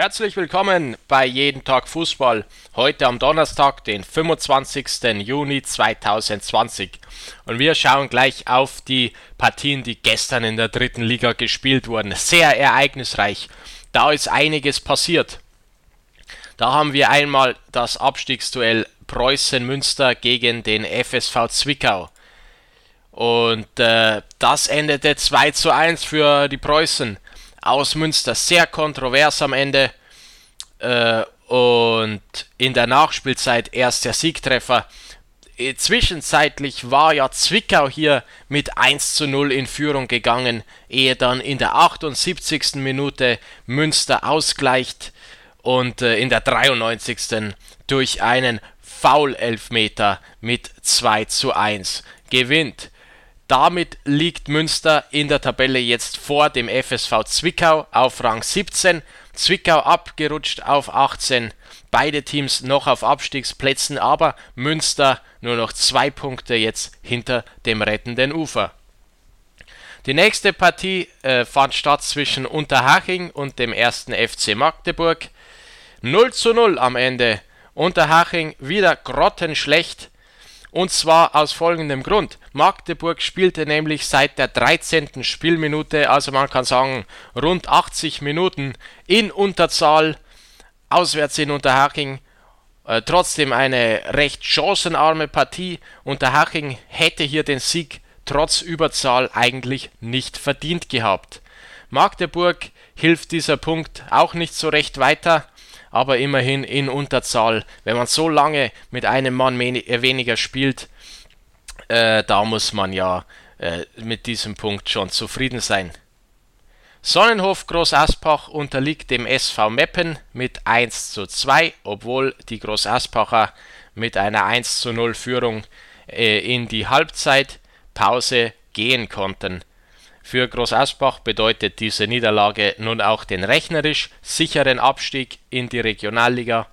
Herzlich willkommen bei Jeden Tag Fußball. Heute am Donnerstag, den 25. Juni 2020. Und wir schauen gleich auf die Partien, die gestern in der dritten Liga gespielt wurden. Sehr ereignisreich. Da ist einiges passiert. Da haben wir einmal das Abstiegsduell Preußen Münster gegen den FSV Zwickau. Und äh, das endete 2 zu 1 für die Preußen aus Münster. Sehr kontrovers am Ende. Äh, und in der Nachspielzeit erst der Siegtreffer. Äh, zwischenzeitlich war ja Zwickau hier mit 1 zu 0 in Führung gegangen, ehe dann in der 78. Minute Münster ausgleicht und äh, in der 93. durch einen Foul-Elfmeter mit 2 zu 1 gewinnt. Damit liegt Münster in der Tabelle jetzt vor dem FSV Zwickau auf Rang 17. Zwickau abgerutscht auf 18. Beide Teams noch auf Abstiegsplätzen, aber Münster nur noch zwei Punkte jetzt hinter dem rettenden Ufer. Die nächste Partie äh, fand statt zwischen Unterhaching und dem ersten FC Magdeburg. 0 zu 0 am Ende. Unterhaching wieder grottenschlecht. Und zwar aus folgendem Grund. Magdeburg spielte nämlich seit der 13. Spielminute, also man kann sagen rund 80 Minuten in Unterzahl, auswärts in Unterhaching. Äh, trotzdem eine recht chancenarme Partie. Unterhaching hätte hier den Sieg trotz Überzahl eigentlich nicht verdient gehabt. Magdeburg hilft dieser Punkt auch nicht so recht weiter aber immerhin in Unterzahl. Wenn man so lange mit einem Mann äh, weniger spielt, äh, da muss man ja äh, mit diesem Punkt schon zufrieden sein. Sonnenhof Groß Aspach unterliegt dem SV Meppen mit 1 zu 2, obwohl die Groß Aspacher mit einer 1 zu 0 Führung äh, in die Halbzeitpause gehen konnten. Für Groß Asbach bedeutet diese Niederlage nun auch den rechnerisch sicheren Abstieg in die Regionalliga.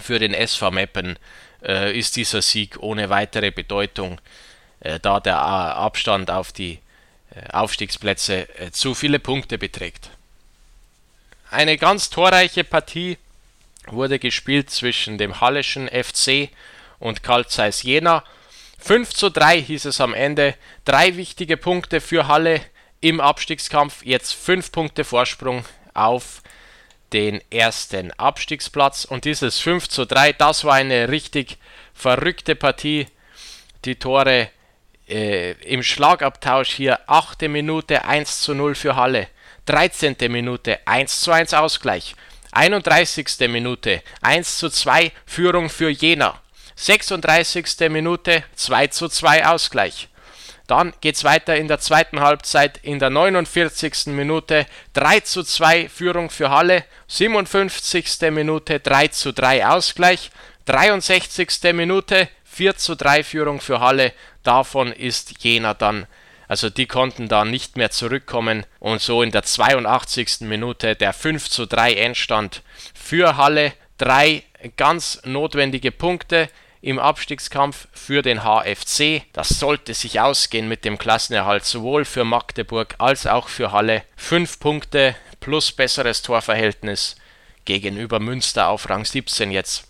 Für den SV Meppen äh, ist dieser Sieg ohne weitere Bedeutung, äh, da der äh, Abstand auf die äh, Aufstiegsplätze äh, zu viele Punkte beträgt. Eine ganz torreiche Partie wurde gespielt zwischen dem Halleschen FC und Karl Zeiss Jena. 5 zu 3 hieß es am Ende. Drei wichtige Punkte für Halle im Abstiegskampf. Jetzt 5 Punkte Vorsprung auf den ersten Abstiegsplatz. Und dieses 5 zu 3, das war eine richtig verrückte Partie. Die Tore äh, im Schlagabtausch hier 8. Minute 1 zu 0 für Halle. 13. Minute 1 zu 1 Ausgleich. 31. Minute 1 zu 2 Führung für Jena. 36. Minute 2 zu 2 Ausgleich. Dann geht es weiter in der zweiten Halbzeit in der 49. Minute 3 zu 2 Führung für Halle, 57. Minute 3 zu 3 Ausgleich, 63. Minute 4 zu 3 Führung für Halle, davon ist Jena dann, also die konnten dann nicht mehr zurückkommen und so in der 82. Minute der 5 zu 3 Endstand für Halle, drei ganz notwendige Punkte im Abstiegskampf für den HFC. Das sollte sich ausgehen mit dem Klassenerhalt sowohl für Magdeburg als auch für Halle. Fünf Punkte plus besseres Torverhältnis gegenüber Münster auf Rang 17 jetzt.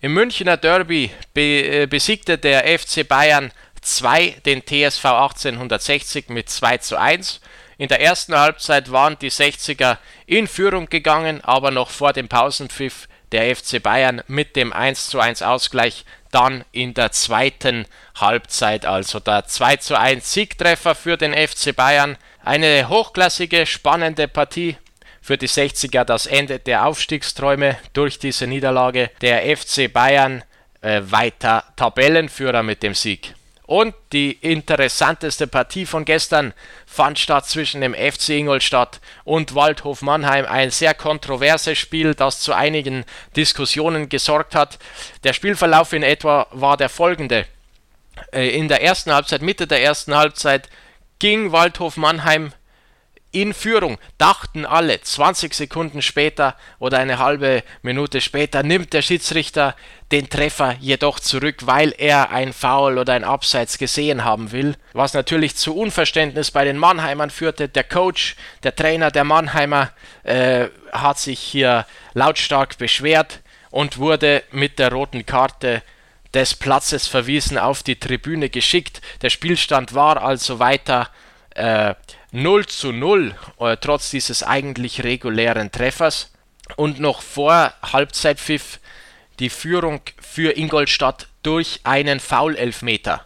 Im Münchner Derby be äh, besiegte der FC Bayern 2 den TSV 1860 mit 2 zu 1. In der ersten Halbzeit waren die 60er in Führung gegangen, aber noch vor dem Pausenpfiff der FC Bayern mit dem 1:1 Ausgleich dann in der zweiten Halbzeit, also der 2:1 Siegtreffer für den FC Bayern. Eine hochklassige, spannende Partie für die 60er das Ende der Aufstiegsträume durch diese Niederlage. Der FC Bayern äh, weiter Tabellenführer mit dem Sieg. Und die interessanteste Partie von gestern fand statt zwischen dem FC Ingolstadt und Waldhof Mannheim. Ein sehr kontroverses Spiel, das zu einigen Diskussionen gesorgt hat. Der Spielverlauf in etwa war der folgende. Äh, in der ersten Halbzeit, Mitte der ersten Halbzeit, ging Waldhof Mannheim in Führung, dachten alle. 20 Sekunden später oder eine halbe Minute später nimmt der Schiedsrichter den Treffer jedoch zurück, weil er ein Foul oder ein Abseits gesehen haben will, was natürlich zu Unverständnis bei den Mannheimern führte. Der Coach, der Trainer der Mannheimer äh, hat sich hier lautstark beschwert und wurde mit der roten Karte des Platzes verwiesen auf die Tribüne geschickt. Der Spielstand war also weiter äh, 0 zu 0, äh, trotz dieses eigentlich regulären Treffers. Und noch vor Halbzeitpfiff die Führung für Ingolstadt durch einen Foul-Elfmeter.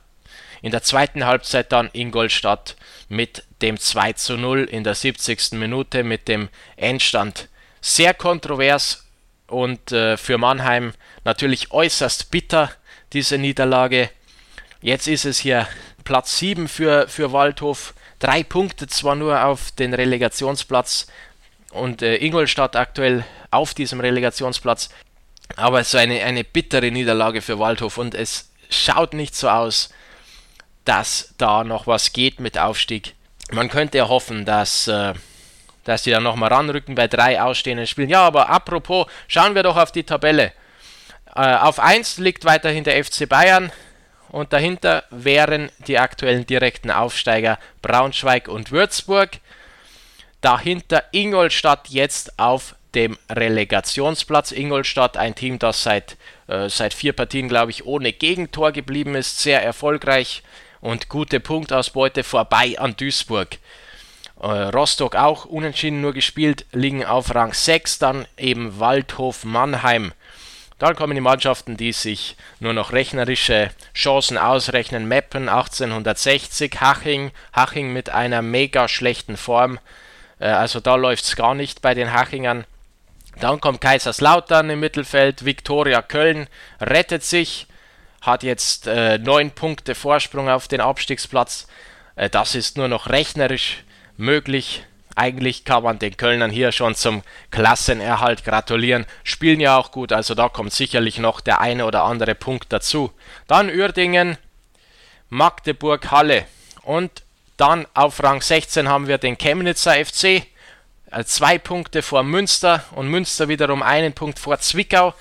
In der zweiten Halbzeit dann Ingolstadt mit dem 2 zu 0 in der 70. Minute mit dem Endstand. Sehr kontrovers und äh, für Mannheim natürlich äußerst bitter, diese Niederlage. Jetzt ist es hier Platz 7 für, für Waldhof drei Punkte zwar nur auf den Relegationsplatz und äh, Ingolstadt aktuell auf diesem Relegationsplatz, aber es ist eine, eine bittere Niederlage für Waldhof und es schaut nicht so aus, dass da noch was geht mit Aufstieg. Man könnte ja hoffen, dass, äh, dass die dann nochmal ranrücken bei drei ausstehenden Spielen. Ja, aber apropos, schauen wir doch auf die Tabelle. Äh, auf 1 liegt weiterhin der FC Bayern und dahinter wären die aktuellen direkten Aufsteiger Braunschweig und Würzburg. Dahinter Ingolstadt jetzt auf dem Relegationsplatz. Ingolstadt, ein Team, das seit, äh, seit vier Partien, glaube ich, ohne Gegentor geblieben ist, sehr erfolgreich und gute Punktausbeute vorbei an Duisburg. Äh, Rostock auch unentschieden nur gespielt, liegen auf Rang 6, dann eben Waldhof Mannheim dann kommen die Mannschaften, die sich nur noch rechnerische Chancen ausrechnen. Meppen 1860, Haching, Haching mit einer mega schlechten Form. Äh, also da läuft es gar nicht bei den Hachingern. Dann kommt Kaiserslautern im Mittelfeld, Viktoria Köln rettet sich, hat jetzt äh, neun Punkte Vorsprung auf den Abstiegsplatz. Äh, das ist nur noch rechnerisch möglich. Eigentlich kann man den Kölnern hier schon zum Klassenerhalt gratulieren. Spielen ja auch gut, also da kommt sicherlich noch der eine oder andere Punkt dazu. Dann Uerdingen, Magdeburg, Halle. Und dann auf Rang 16 haben wir den Chemnitzer FC. Äh, zwei Punkte vor Münster und Münster wiederum einen Punkt vor Zwickau.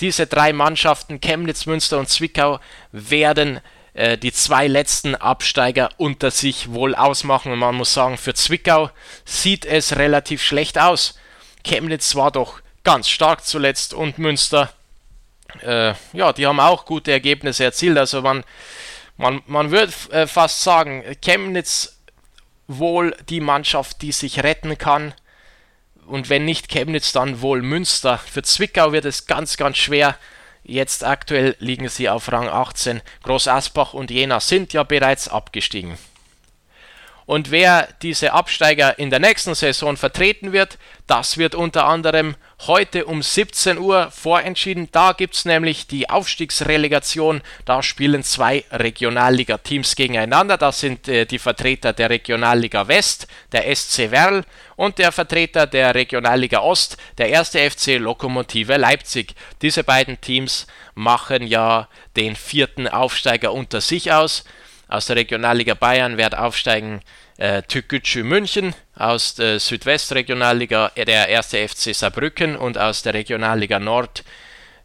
Diese drei Mannschaften, Chemnitz, Münster und Zwickau, werden äh, die zwei letzten Absteiger unter sich wohl ausmachen. Und man muss sagen, für Zwickau sieht es relativ schlecht aus. Chemnitz war doch ganz stark zuletzt und Münster, äh, ja, die haben auch gute Ergebnisse erzielt. Also man, man, man würde äh, fast sagen, Chemnitz wohl die Mannschaft, die sich retten kann. Und wenn nicht Chemnitz, dann wohl Münster. Für Zwickau wird es ganz, ganz schwer. Jetzt aktuell liegen sie auf Rang 18. Groß Asbach und Jena sind ja bereits abgestiegen. Und wer diese Absteiger in der nächsten Saison vertreten wird, das wird unter anderem heute um 17 Uhr vorentschieden. Da gibt es nämlich die Aufstiegsrelegation. Da spielen zwei Regionalliga-Teams gegeneinander. Das sind äh, die Vertreter der Regionalliga West, der SC Werl, und der Vertreter der Regionalliga Ost, der erste FC Lokomotive Leipzig. Diese beiden Teams machen ja den vierten Aufsteiger unter sich aus. Aus der Regionalliga Bayern wird aufsteigen äh, Tükücü München, aus der Südwestregionalliga der erste FC Saarbrücken und aus der Regionalliga Nord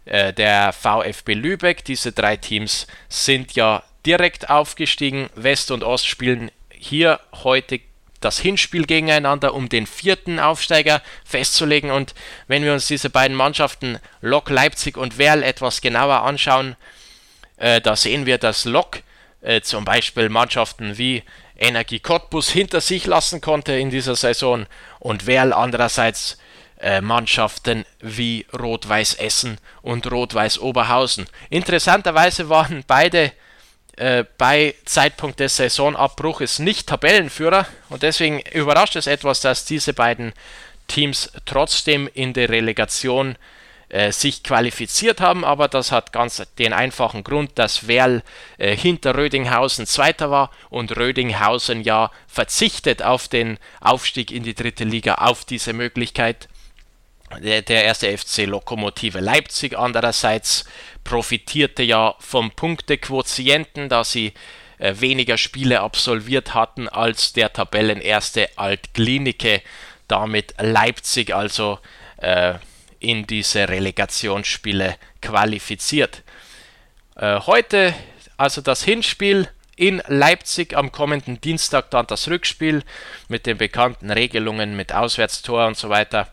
äh, der VfB Lübeck. Diese drei Teams sind ja direkt aufgestiegen. West und Ost spielen hier heute das Hinspiel gegeneinander, um den vierten Aufsteiger festzulegen. Und wenn wir uns diese beiden Mannschaften Lok Leipzig und Werl etwas genauer anschauen, äh, da sehen wir, dass Lok äh, zum Beispiel Mannschaften wie Energie Cottbus hinter sich lassen konnte in dieser Saison und Werl andererseits äh, Mannschaften wie Rot-Weiß Essen und Rot-Weiß Oberhausen. Interessanterweise waren beide äh, bei Zeitpunkt des Saisonabbruches nicht Tabellenführer und deswegen überrascht es etwas, dass diese beiden Teams trotzdem in der Relegation äh, sich qualifiziert haben, aber das hat ganz den einfachen Grund, dass Werl äh, hinter Rödinghausen Zweiter war und Rödinghausen ja verzichtet auf den Aufstieg in die dritte Liga, auf diese Möglichkeit. Der, der erste FC Lokomotive Leipzig andererseits profitierte ja vom Punktequotienten, da sie äh, weniger Spiele absolviert hatten als der Tabellenerste Altklinike, damit Leipzig also äh, in diese Relegationsspiele qualifiziert. Äh, heute also das Hinspiel in Leipzig am kommenden Dienstag dann das Rückspiel mit den bekannten Regelungen mit Auswärtstor und so weiter.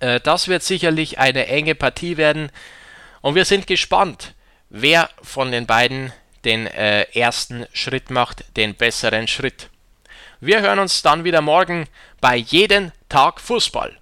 Äh, das wird sicherlich eine enge Partie werden und wir sind gespannt, wer von den beiden den äh, ersten Schritt macht, den besseren Schritt. Wir hören uns dann wieder morgen bei jeden Tag Fußball.